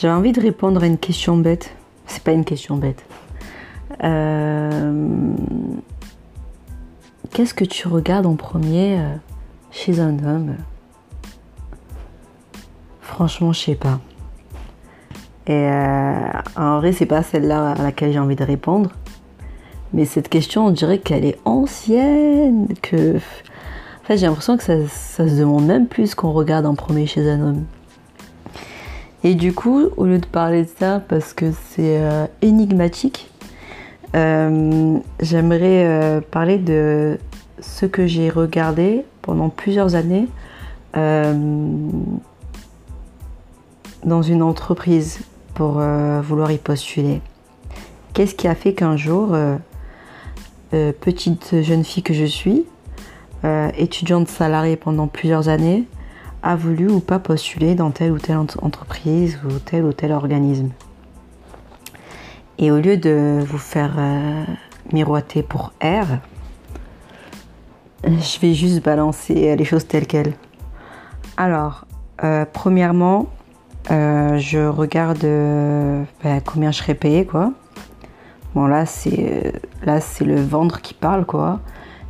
J'avais envie de répondre à une question bête. C'est pas une question bête. Euh, Qu'est-ce que tu regardes en premier euh, chez un homme? Franchement, je sais pas. Et euh, en vrai, c'est pas celle-là à laquelle j'ai envie de répondre. Mais cette question, on dirait qu'elle est ancienne. En fait, j'ai l'impression que ça, ça se demande même plus qu'on regarde en premier chez un homme. Et du coup, au lieu de parler de ça, parce que c'est euh, énigmatique, euh, j'aimerais euh, parler de ce que j'ai regardé pendant plusieurs années dans une entreprise pour vouloir y postuler. Qu'est-ce qui a fait qu'un jour, petite jeune fille que je suis, étudiante salariée pendant plusieurs années, a voulu ou pas postuler dans telle ou telle ent- entreprise ou tel ou tel organisme. Et au lieu de vous faire euh, miroiter pour R, je vais juste balancer les choses telles quelles. Alors, euh, premièrement, euh, je regarde euh, ben, combien je serais payé, quoi. Bon, là, c'est euh, là, c'est le ventre qui parle, quoi.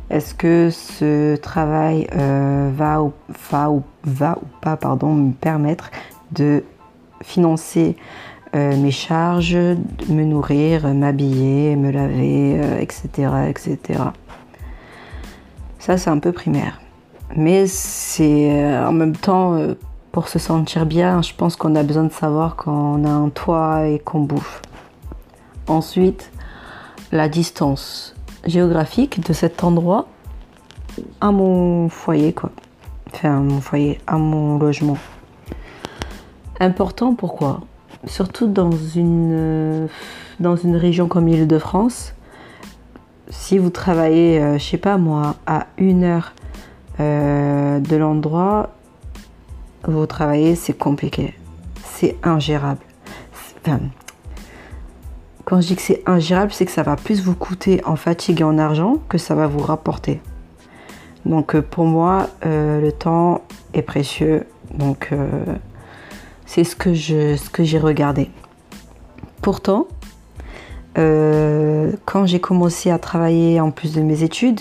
Est-ce que ce travail euh, va, ou, pas me permettre de financer euh, mes charges, me nourrir, m'habiller, me laver, euh, etc., etc. Ça, c'est un peu primaire. Mais c'est en même temps, pour se sentir bien, je pense qu'on a besoin de savoir qu'on a un toit et qu'on bouffe. Ensuite, la distance géographique de cet endroit à mon foyer, quoi. Enfin, à mon foyer, à mon logement. Important, pourquoi? Surtout dans une, euh, dans une région comme l'Île-de-France, si vous travaillez, euh, je sais pas moi, à une heure euh, de l'endroit vous travaillez, c'est compliqué. C'est ingérable. Quand je dis que c'est ingérable, c'est que ça va plus vous coûter en fatigue et en argent que ça va vous rapporter. Donc euh, pour moi, euh, le temps est précieux. Donc euh, c'est ce que je, ce que j'ai regardé. Pourtant, quand j'ai commencé à travailler en plus de mes études,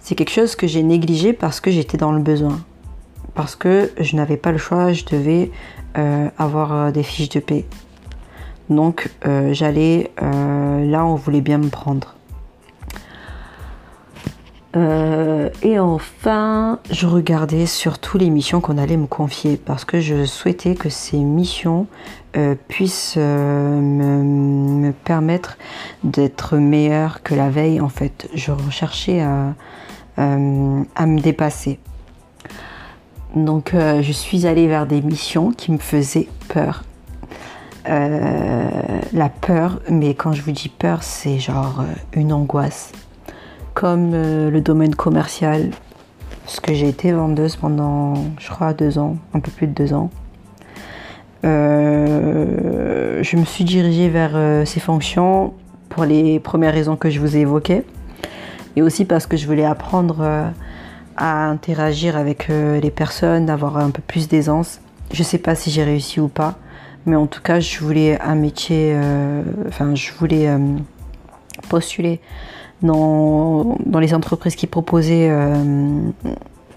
c'est quelque chose que j'ai négligé parce que j'étais dans le besoin. Parce que je n'avais pas le choix, je devais avoir des fiches de paie. Donc euh, j'allais euh, là on voulait bien me prendre. Euh, et enfin, je regardais surtout les missions qu'on allait me confier parce que je souhaitais que ces missions puissent me, me permettre d'être meilleure que la veille. En fait, je recherchais à, me dépasser. Donc, je suis allée vers des missions qui me faisaient peur. Euh, la peur, mais quand je vous dis peur, c'est genre euh, une angoisse comme euh, le domaine commercial, parce que j'ai été vendeuse pendant, je crois, deux ans, un peu plus de deux ans. Je me suis dirigée vers ces fonctions pour les premières raisons que je vous ai évoquées, et aussi parce que je voulais apprendre à interagir avec les personnes, avoir un peu plus d'aisance. Je sais pas si j'ai réussi ou pas, mais en tout cas, je voulais un métier, euh, enfin, je voulais euh, postuler dans, dans les entreprises qui proposaient euh,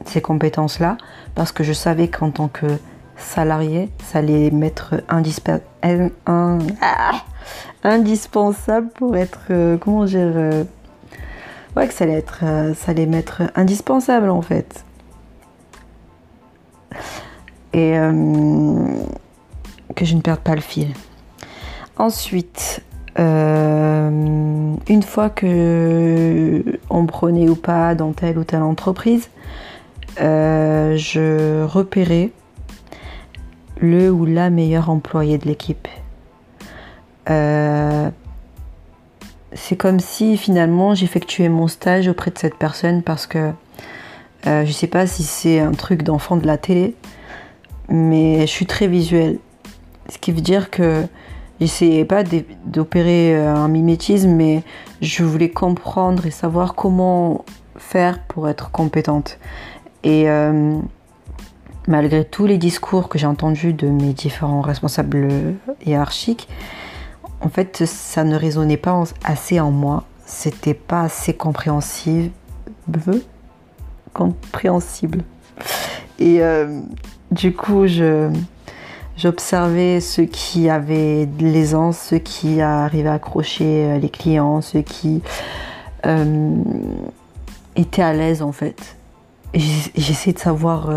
ces compétences-là, parce que je savais qu'en tant que salarié, ça allait un- ah, indispensable pour être, comment dire, ouais, que ça allait être, ça allait m'être indispensable en fait. Et que je ne perde pas le fil. Ensuite, euh, une fois que on prenait ou pas dans telle ou telle entreprise, euh, je repérais le ou la meilleure employée de l'équipe. Euh, c'est comme si finalement j'effectuais mon stage auprès de cette personne parce que je sais pas si c'est un truc d'enfant de la télé, mais je suis très visuelle. Ce qui veut dire que j'essayais pas d'opérer euh, un mimétisme, mais je voulais comprendre et savoir comment faire pour être compétente. Et euh, malgré tous les discours que j'ai entendus de mes différents responsables hiérarchiques, en fait, ça ne résonnait pas assez en moi. C'était pas assez compréhensible. Compréhensible. Et euh, du coup, j'observais ceux qui avaient de l'aisance, ceux qui arrivaient à accrocher euh, les clients, ceux qui euh, étaient à l'aise en fait. J'essaie de savoir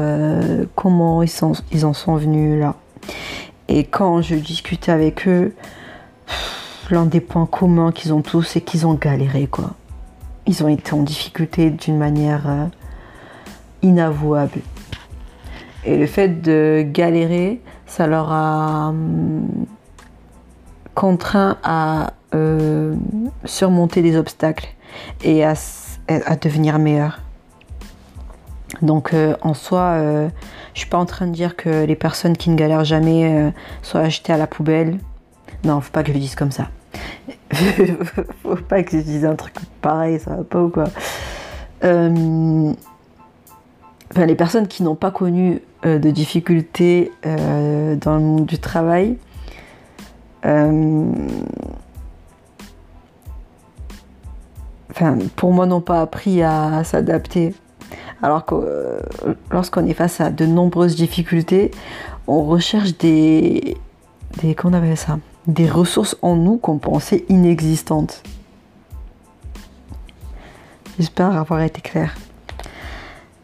comment ils, en sont venus là. Et quand je discutais avec eux, l'un des points communs qu'ils ont tous, c'est qu'ils ont galéré, quoi. Ils ont été en difficulté d'une manière euh, inavouable. Et le fait de galérer, ça leur a hum, contraint à euh, surmonter des obstacles et à, devenir meilleurs. Donc euh, en soi, je suis pas en train de dire que les personnes qui ne galèrent jamais soient achetées à la poubelle. Non, faut pas que je dise comme ça. Faut pas que je dise un truc pareil, ça va pas ou quoi. Euh, enfin, les personnes qui n'ont pas connu euh, de difficultés euh, dans le monde du travail, enfin, pour moi, n'ont pas appris à, s'adapter. Alors que lorsqu'on est face à de nombreuses difficultés, on recherche des, des qu'on appelle ça? Des ressources en nous qu'on pensait inexistantes. J'espère avoir été clair.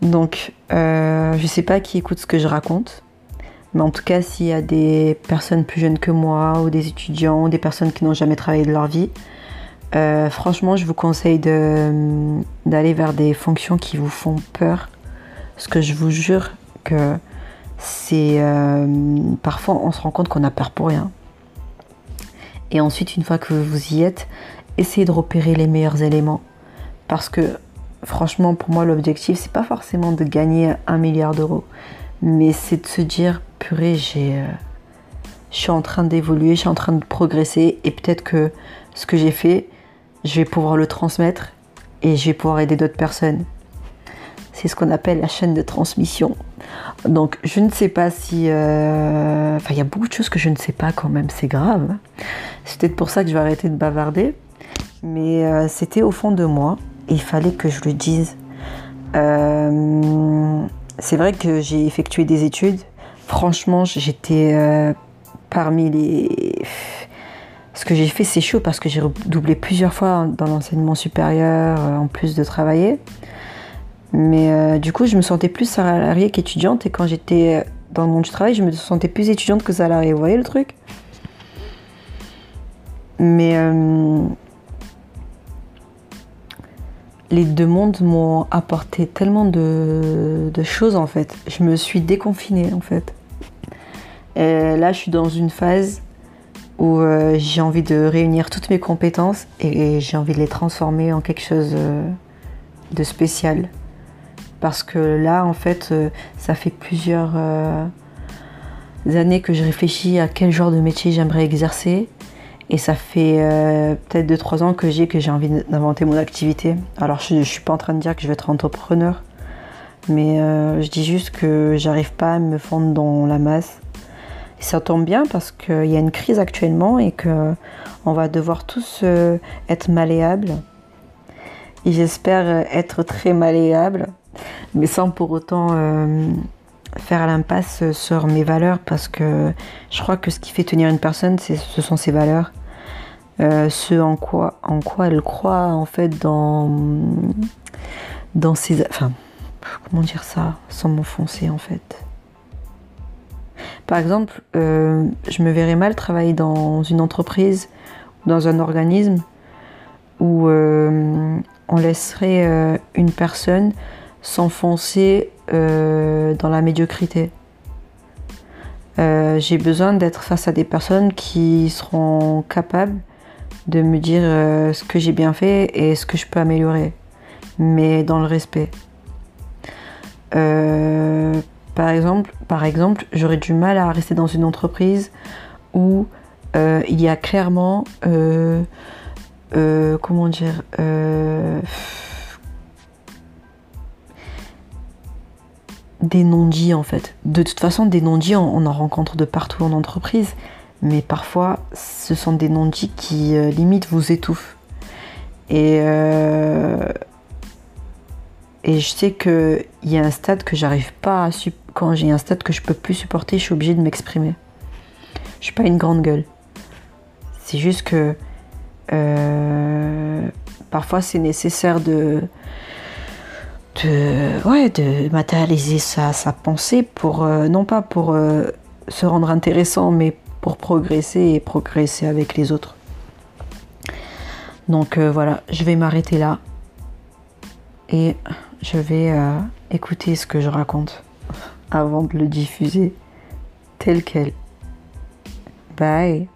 Donc, euh, je ne sais pas qui écoute ce que je raconte, mais en tout cas, s'il y a des personnes plus jeunes que moi, ou des étudiants, ou des personnes qui n'ont jamais travaillé de leur vie, euh, franchement, je vous conseille d'aller vers des fonctions qui vous font peur. Parce que je vous jure que c'est. Euh, parfois, on se rend compte qu'on a peur pour rien. Et ensuite, une fois que vous y êtes, essayez de repérer les meilleurs éléments. Parce que franchement, pour moi, l'objectif, c'est pas forcément de gagner un milliard d'euros, mais c'est de se dire, purée, j'ai, euh, je suis en train d'évoluer, je suis en train de progresser, et peut-être que ce que j'ai fait, je vais pouvoir le transmettre et je vais pouvoir aider d'autres personnes. C'est ce qu'on appelle la chaîne de transmission. Donc je ne sais pas si... Euh, enfin il y a beaucoup de choses que je ne sais pas quand même, c'est grave. C'est peut-être pour ça que je vais arrêter de bavarder. Mais euh, c'était au fond de moi il fallait que je le dise. Euh, c'est vrai que j'ai effectué des études. Franchement, j'étais parmi les... Ce que j'ai fait, c'est chaud parce que j'ai redoublé plusieurs fois dans l'enseignement supérieur en plus de travailler. Mais euh, du coup, je me sentais plus salariée qu'étudiante. Et quand j'étais dans le monde du travail, je me sentais plus étudiante que salariée. Vous voyez le truc? Mais euh, les deux mondes m'ont apporté tellement de, choses en fait. Je me suis déconfinée en fait. Et là, je suis dans une phase où euh, j'ai envie de réunir toutes mes compétences et j'ai envie de les transformer en quelque chose de spécial parce que là, en fait, euh, ça fait plusieurs euh, années que je réfléchis à quel genre de métier j'aimerais exercer. Et ça fait euh, peut-être 2-3 ans que j'ai que j'ai envie d'inventer mon activité. Alors je ne suis pas en train de dire que je vais être entrepreneur, mais je dis juste que j'arrive pas à me fondre dans la masse. Et ça tombe bien parce qu'il y a une crise actuellement et qu'on va devoir tous être malléables. Et j'espère être très malléable mais sans pour autant euh, faire l'impasse sur mes valeurs parce que je crois que ce qui fait tenir une personne, ce sont ses valeurs. Euh, ce en quoi, en quoi elle croit en fait dans, dans ses... Enfin, comment dire ça sans m'enfoncer en fait? Par exemple, euh, je me verrais mal travailler dans une entreprise ou dans un organisme où on laisserait une personne s'enfoncer euh, dans la médiocrité. Euh, j'ai besoin d'être face à des personnes qui seront capables de me dire euh, ce que j'ai bien fait et ce que je peux améliorer, mais dans le respect. par exemple, par exemple j'aurais du mal à rester dans une entreprise où il y a clairement, comment dire, des non-dits en fait. De toute façon, des non-dits, on, en rencontre de partout en entreprise, mais parfois, ce sont des non-dits qui euh, limite vous étouffent. Et, euh, et je sais qu'il y a un stade que j'arrive pas à quand j'ai un stade que je peux plus supporter, je suis obligée de m'exprimer. Je suis pas une grande gueule. C'est juste que euh, parfois c'est nécessaire de, de, ouais, de matérialiser sa, sa pensée pour, euh, non pas pour euh, se rendre intéressant, mais pour progresser et progresser avec les autres. Donc voilà, je vais m'arrêter là et je vais écouter ce que je raconte avant de le diffuser tel quel. Bye